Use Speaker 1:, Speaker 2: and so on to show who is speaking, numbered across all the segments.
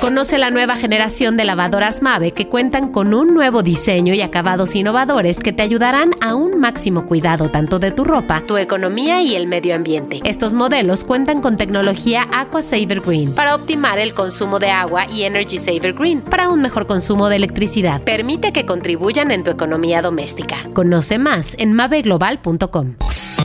Speaker 1: Conoce la nueva generación de lavadoras Mave que cuentan con un nuevo diseño y acabados innovadores que te ayudarán a un máximo cuidado tanto de tu ropa, tu economía y el medio ambiente. Estos modelos cuentan con tecnología Aqua Saver Green para optimar el consumo de agua y Energy Saver Green para un mejor consumo de electricidad. Permite que contribuyan en tu economía doméstica. Conoce más en maveglobal.com.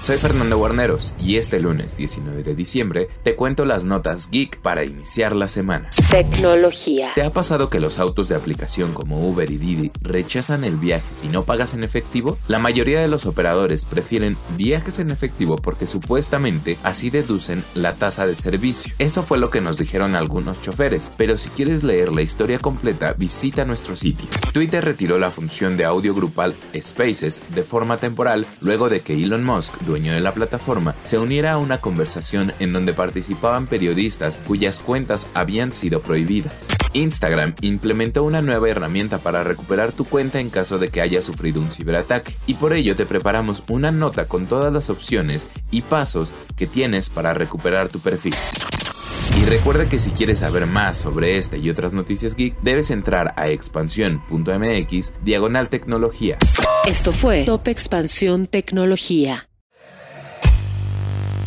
Speaker 2: Soy Fernando Guarneros y este lunes 19 de diciembre te cuento las notas geek para iniciar la semana.
Speaker 3: Tecnología.
Speaker 2: ¿Te ha pasado que los autos de aplicación como Uber y Didi rechazan el viaje si no pagas en efectivo? La mayoría de los operadores prefieren viajes en efectivo porque supuestamente así deducen la tasa de servicio. Eso fue lo que nos dijeron algunos choferes, pero si quieres leer la historia completa visita nuestro sitio. Twitter retiró la función de audio grupal Spaces de forma temporal luego de que Elon Musk dueño de la plataforma, se uniera a una conversación en donde participaban periodistas cuyas cuentas habían sido prohibidas. Instagram implementó una nueva herramienta para recuperar tu cuenta en caso de que haya sufrido un ciberataque y por ello te preparamos una nota con todas las opciones y pasos que tienes para recuperar tu perfil. Y recuerda que si quieres saber más sobre esta y otras noticias geek, debes entrar a expansión.mx diagonal tecnología.
Speaker 3: Esto fue Top Expansión Tecnología.